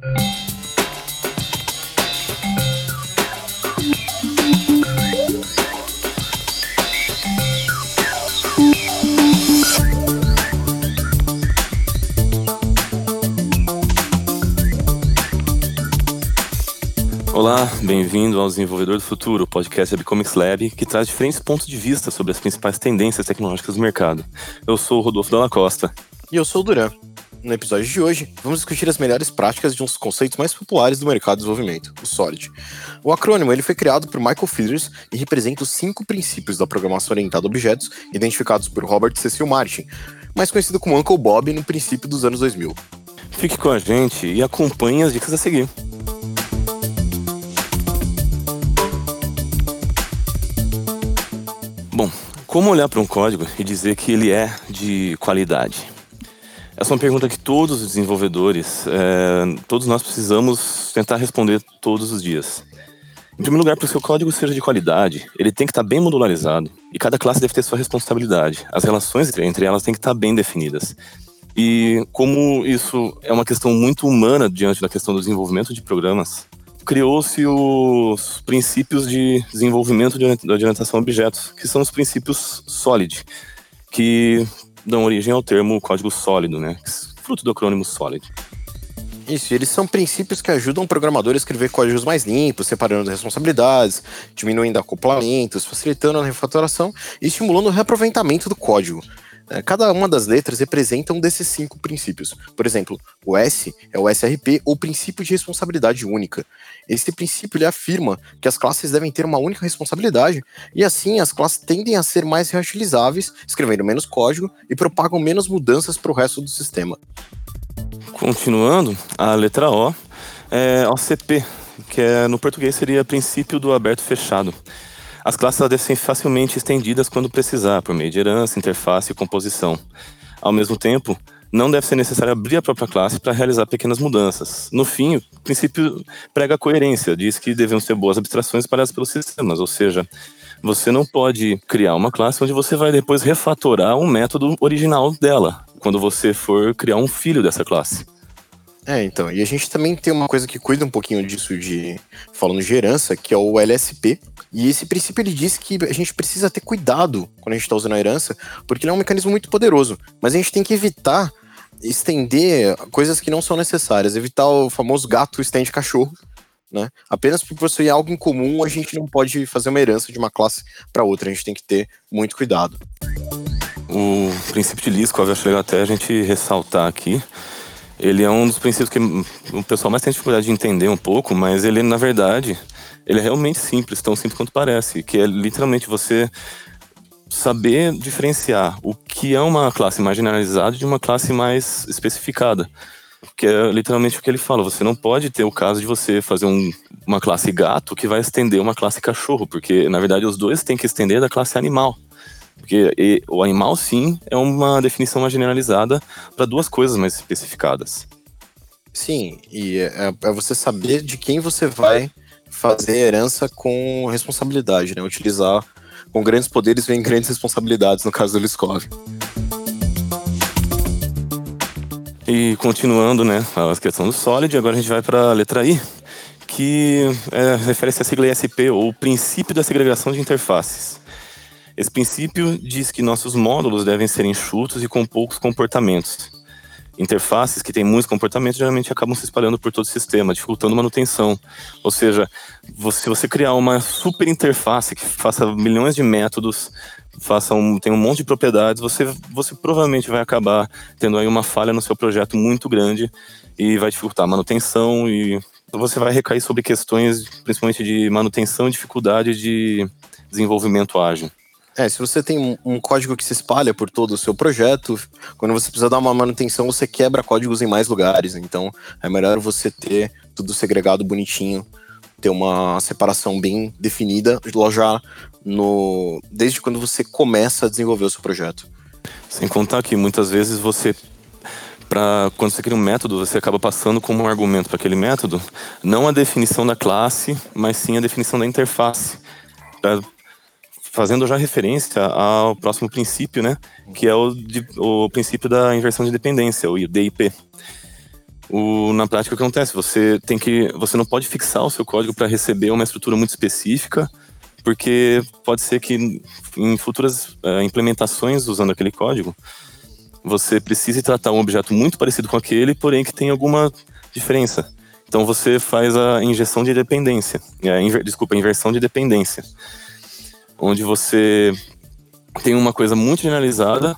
Olá, bem-vindo ao Desenvolvedor do Futuro, podcast da Comics Lab, que traz diferentes pontos de vista sobre as principais tendências tecnológicas do mercado. Eu sou o Rodolfo Dalla Costa. E eu sou o Duran. No episódio de hoje, vamos discutir as melhores práticas de um dos conceitos mais populares do mercado de desenvolvimento, o SOLID. O acrônimo ele foi criado por Michael Feathers e representa os cinco princípios da programação orientada a objetos identificados por Robert Cecil Martin, mais conhecido como Uncle Bob no princípio dos anos 2000. Fique com a gente e acompanhe as dicas a seguir. Bom, como olhar para um código e dizer que ele é de qualidade? Essa é uma pergunta que todos os desenvolvedores, é, todos nós precisamos tentar responder todos os dias. Em primeiro lugar, para que o código seja de qualidade, ele tem que estar bem modularizado e cada classe deve ter sua responsabilidade. As relações entre elas têm que estar bem definidas. E como isso é uma questão muito humana diante da questão do desenvolvimento de programas, criou-se os princípios de desenvolvimento de orientação a objetos, que são os princípios SOLID, que dão origem ao termo código sólido, né? Fruto do acrônimo SOLID. Isso, eles são princípios que ajudam o programador a escrever códigos mais limpos, separando as responsabilidades, diminuindo acoplamentos, facilitando a refatoração e estimulando o reaproveitamento do código. É, cada uma das letras representa um desses cinco princípios. Por exemplo, o S é o SRP, ou princípio de responsabilidade única. Esse princípio ele afirma que as classes devem ter uma única responsabilidade, e assim as classes tendem a ser mais reutilizáveis, escrevendo menos código e propagam menos mudanças para o resto do sistema. Continuando, a letra O é OCP, que é, no português seria princípio do aberto fechado. As classes devem ser facilmente estendidas quando precisar, por meio de herança, interface e composição. Ao mesmo tempo, não deve ser necessário abrir a própria classe para realizar pequenas mudanças. No fim, o princípio prega a coerência, diz que devemos ter boas abstrações espalhadas pelos sistemas, ou seja, você não pode criar uma classe onde você vai depois refatorar um método original dela, quando você for criar um filho dessa classe. É, então, e a gente também tem uma coisa que cuida um pouquinho disso de falando de herança, que é o LSP. E esse princípio ele diz que a gente precisa ter cuidado quando a gente está usando a herança, porque ele é um mecanismo muito poderoso. Mas a gente tem que evitar estender coisas que não são necessárias, evitar o famoso gato estende cachorro, né? Apenas por possuir algo em comum, a gente não pode fazer uma herança de uma classe para outra, a gente tem que ter muito cuidado. O princípio de Lisco, eu acho legal até a gente ressaltar aqui, ele é um dos princípios que o pessoal mais tem dificuldade de entender um pouco, mas ele, na verdade, ele é realmente simples, tão simples quanto parece, que é literalmente você saber diferenciar o que é uma classe mais generalizada de uma classe mais especificada. Que é literalmente o que ele fala. Você não pode ter o caso de você fazer um, uma classe gato que vai estender uma classe cachorro, porque na verdade os dois têm que estender da classe animal. Porque e, o animal, sim, é uma definição mais generalizada para duas coisas mais especificadas. Sim, e é, é, você saber de quem você vai fazer herança com responsabilidade, né? Utilizar com grandes poderes vem grandes responsabilidades, no caso do Liskov. E continuando, né, a questão do Solid, agora a gente vai para a letra I, que é, refere-se à sigla ISP, ou Princípio da Segregação de Interfaces. Esse princípio diz que nossos módulos devem ser enxutos e com poucos comportamentos. Interfaces que têm muitos comportamentos geralmente acabam se espalhando por todo o sistema, dificultando manutenção. Ou seja, se você criar uma super interface que faça milhões de métodos, faça um, tem um monte de propriedades, você, você provavelmente vai acabar tendo aí uma falha no seu projeto muito grande e vai dificultar a manutenção e você vai recair sobre questões principalmente de manutenção e dificuldade de desenvolvimento ágil. É, se você tem um, código que se espalha por todo o seu projeto, quando você precisa dar uma manutenção, você quebra códigos em mais lugares. Então, é melhor você ter tudo segregado bonitinho, ter uma separação bem definida já no desde quando você começa a desenvolver o seu projeto. Sem contar que muitas vezes você para quando você cria um método, você acaba passando como um argumento para aquele método, não a definição da classe, mas sim a definição da interface fazendo já referência ao próximo princípio, né, que é o, de, o princípio da inversão de dependência, o DIP. o, na prática o que acontece? Você tem que. Você não pode fixar o seu código para receber uma estrutura muito específica, porque pode ser que em futuras uh, implementações usando aquele código, você precise tratar um objeto muito parecido com aquele, porém que tem alguma diferença. Então você faz a injeção de dependência, é, inver, desculpa, a inversão de dependência, onde você tem uma coisa muito generalizada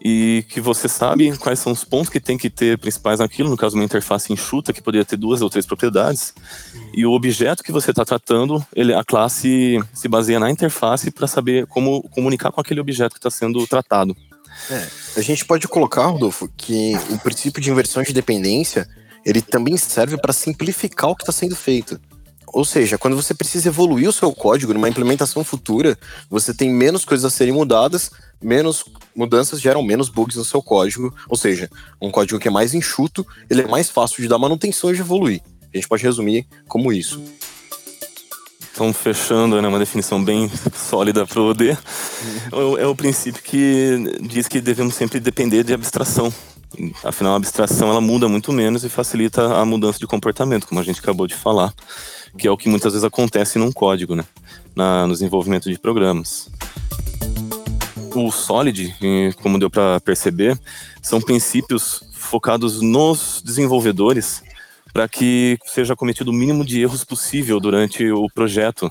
e que você sabe quais são os pontos que tem que ter principais naquilo, no caso uma interface enxuta que poderia ter duas ou três propriedades, e o objeto que você está tratando, ele, a classe se baseia na interface para saber como comunicar com aquele objeto que está sendo tratado. É, a gente pode colocar, Rodolfo, que o princípio de inversão de dependência ele também serve para simplificar o que está sendo feito. Ou seja, quando você precisa evoluir o seu código numa implementação futura, você tem menos coisas a serem mudadas, menos mudanças geram menos bugs no seu código. Ou seja, um código que é mais enxuto, ele é mais fácil de dar manutenção e de evoluir. A gente pode resumir como isso. Então, fechando, né, uma definição bem sólida para o OD, é o princípio que diz que devemos sempre depender de abstração. Afinal, a abstração ela muda muito menos e facilita a mudança de comportamento, como a gente acabou de falar, que é o que muitas vezes acontece num código, né, na, no desenvolvimento de programas. O Solid, como deu para perceber, são princípios focados nos desenvolvedores para que seja cometido o mínimo de erros possível durante o projeto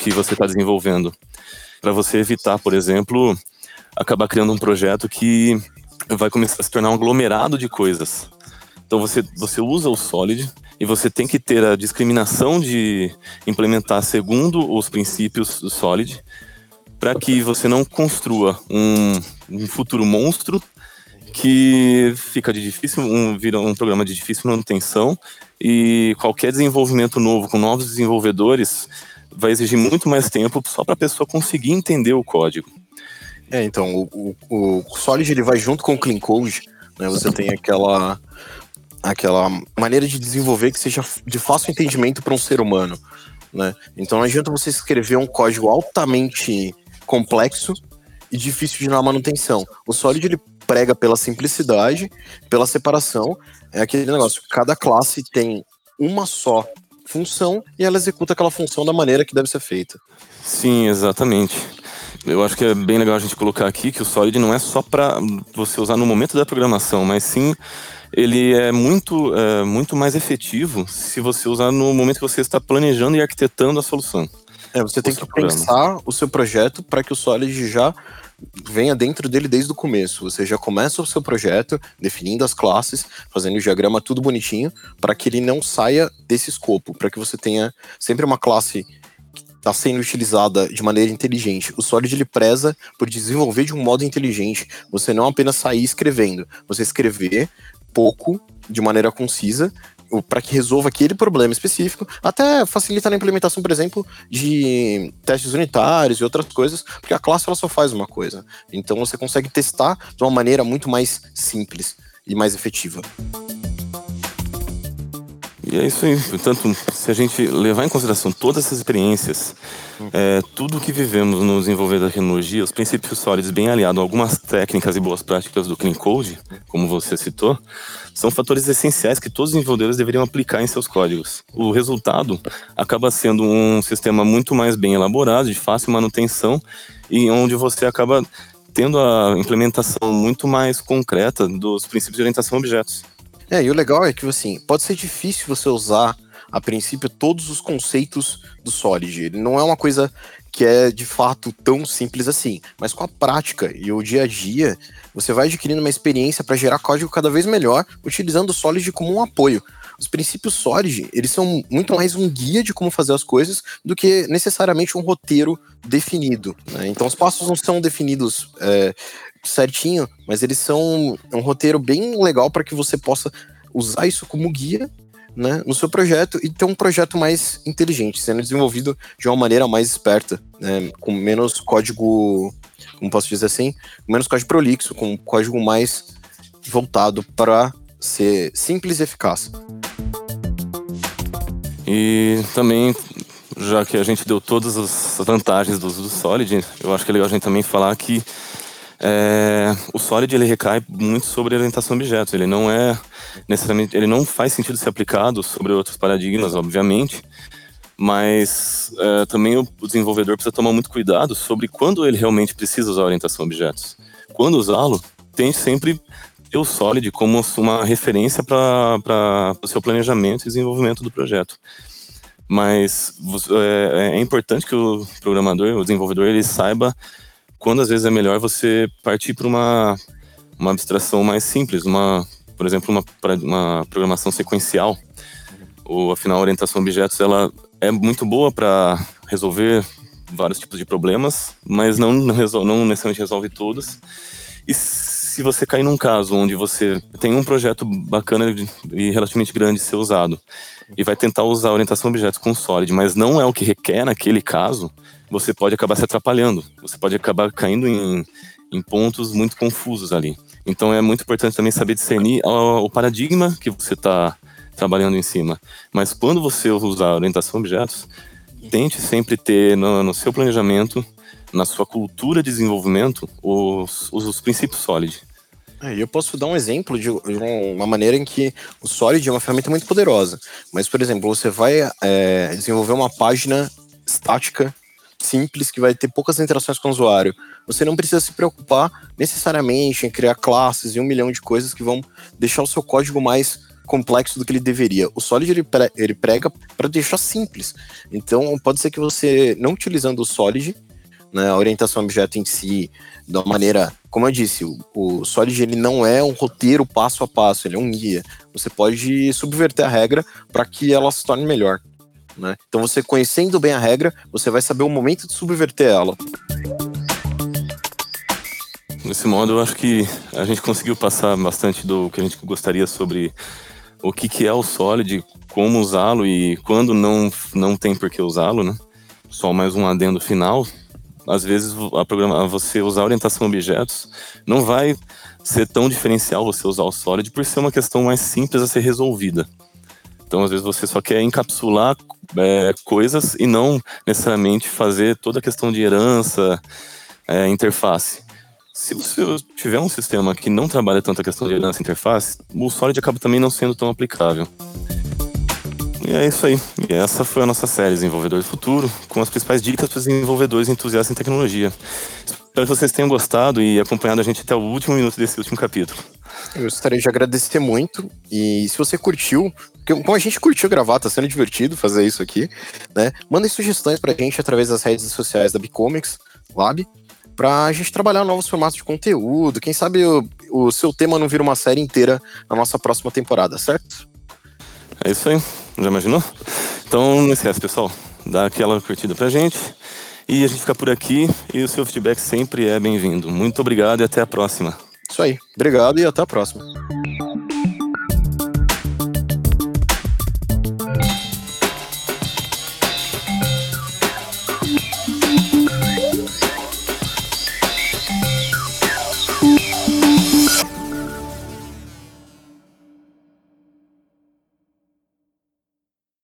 que você está desenvolvendo. Para você evitar, por exemplo, acabar criando um projeto que vai começar a se tornar um aglomerado de coisas. Então você, você usa o Solid e você tem que ter a discriminação de implementar segundo os princípios do Solid para que você não construa um, um futuro monstro que fica de difícil, um, vira um programa de difícil manutenção e qualquer desenvolvimento novo com novos desenvolvedores vai exigir muito mais tempo só para a pessoa conseguir entender o código. É, então, o, o, o Solid ele vai junto com o Clean Code, né? Você tem aquela aquela maneira de desenvolver que seja de fácil entendimento para um ser humano, né? Então não adianta você escrever um código altamente complexo e difícil de dar manutenção. O Solid ele prega pela simplicidade, pela separação. É aquele negócio, cada classe tem uma só função e ela executa aquela função da maneira que deve ser feita. Sim, exatamente. Eu acho que é bem legal a gente colocar aqui que o Solid não é só para você usar no momento da programação, mas sim ele é muito, é, muito mais efetivo se você usar no momento que você está planejando e arquitetando a solução. É, você tem que programa. pensar o seu projeto para que o Solid já venha dentro dele desde o começo. Você já começa o seu projeto definindo as classes, fazendo o diagrama tudo bonitinho, para que ele não saia desse escopo, para que você tenha sempre uma classe está sendo utilizada de maneira inteligente. O Solid ele preza por desenvolver de um modo inteligente. Você não apenas sair escrevendo, você escrever pouco, de maneira concisa, para que resolva aquele problema específico, até facilita na implementação, por exemplo, de testes unitários e outras coisas, porque a classe ela só faz uma coisa. Então você consegue testar de uma maneira muito mais simples e mais efetiva. E é isso aí. Portanto, se a gente levar em consideração todas essas experiências, é, tudo que vivemos no desenvolver da tecnologia, os princípios sólidos bem aliados a algumas técnicas e boas práticas do Clean Code, como você citou, são fatores essenciais que todos os desenvolvedores deveriam aplicar em seus códigos. O resultado acaba sendo um sistema muito mais bem elaborado, de fácil manutenção, e onde você acaba tendo a implementação muito mais concreta dos princípios de orientação a objetos. É, e o legal é que, assim, pode ser difícil você usar, a princípio, todos os conceitos do Solid. Ele não é uma coisa que é, de fato, tão simples assim. Mas com a prática e o dia a dia, você vai adquirindo uma experiência para gerar código cada vez melhor, utilizando o Solid como um apoio. Os princípios Solid, eles são muito mais um guia de como fazer as coisas do que necessariamente um roteiro definido. Né? Então os passos não são definidos é, certinho, mas eles são um roteiro bem legal para que você possa usar isso como guia né, no seu projeto e ter um projeto mais inteligente, sendo desenvolvido de uma maneira mais esperta, né, com menos código, como posso dizer assim, menos código prolixo, com código mais voltado para ser simples e eficaz. E também, já que a gente deu todas as vantagens do uso do Solid, eu acho que é legal a gente também falar que é, o Solid ele recai muito sobre orientação a objetos. Ele não é necessariamente, ele não faz sentido ser aplicado sobre outros paradigmas, obviamente, mas é, também o desenvolvedor precisa tomar muito cuidado sobre quando ele realmente precisa usar orientação a objetos. Quando usá-lo, tem sempre o Solid como uma referência para o seu planejamento e desenvolvimento do projeto. Mas é, é, importante que o programador, o desenvolvedor, ele saiba quando às vezes é melhor você partir para uma, uma abstração mais simples, uma, por exemplo, uma, uma programação sequencial. Ou, afinal, a orientação a objetos ela é muito boa para resolver vários tipos de problemas, mas não, não, resol não necessariamente resolve todos. E se você cair num caso onde você tem um projeto bacana e relativamente grande ser usado e vai tentar usar a orientação a objetos com Solid, mas não é o que requer naquele caso, você pode acabar se atrapalhando. Você pode acabar caindo em, em pontos muito confusos ali. Então é muito importante também saber discernir o, o paradigma que você está trabalhando em cima. Mas quando você usar orientação a objetos, tente sempre ter no, no seu planejamento, na sua cultura de desenvolvimento, os, os, os princípios Solid. É, eu posso dar um exemplo de uma maneira em que o Solid é uma ferramenta muito poderosa. Mas, por exemplo, você vai é, desenvolver uma página estática simples que vai ter poucas interações com o usuário. Você não precisa se preocupar necessariamente em criar classes e um milhão de coisas que vão deixar o seu código mais complexo do que ele deveria. O Solid ele, ele prega para deixar simples. Então pode ser que você não utilizando o Solid, né, a orientação a objeto em si, da maneira, como eu disse, o, o Solid ele não é um roteiro passo a passo, ele é um guia. Você pode subverter a regra para que ela se torne melhor. Né? Então você conhecendo bem a regra, você vai saber o momento de subverter ela. Desse modo, eu acho que a gente conseguiu passar bastante do que a gente gostaria sobre o que, que é o Solid, como usá-lo e quando não, não tem por que usá-lo, né? Só mais um adendo final. Às vezes, a programa, você usar orientação a objetos não vai ser tão diferencial você usar o Solid por ser uma questão mais simples a ser resolvida. Então, às vezes, você só quer encapsular é, coisas e não necessariamente fazer toda a questão de herança, é, interface. Se você tiver um sistema que não trabalha tanto a questão de herança e interface, o Solid acaba também não sendo tão aplicável. E é isso aí. E essa foi a nossa série Desenvolvedor do Futuro, com as principais dicas para os desenvolvedores entusiastas em tecnologia. Espero que vocês tenham gostado e acompanhado a gente até o último minuto desse último capítulo. Eu gostaria de agradecer muito. E se você curtiu, como a gente curtiu gravar, tá sendo divertido fazer isso aqui, né? Mandem sugestões pra gente através das redes sociais da Bicomics Lab, pra gente trabalhar novos formatos de conteúdo. Quem sabe o, o seu tema não vira uma série inteira na nossa próxima temporada, certo? É isso aí. Já imaginou? Então não esquece, pessoal. Dá aquela curtida pra gente. E a gente fica por aqui e o seu feedback sempre é bem-vindo. Muito obrigado e até a próxima. Isso aí. Obrigado e até a próxima.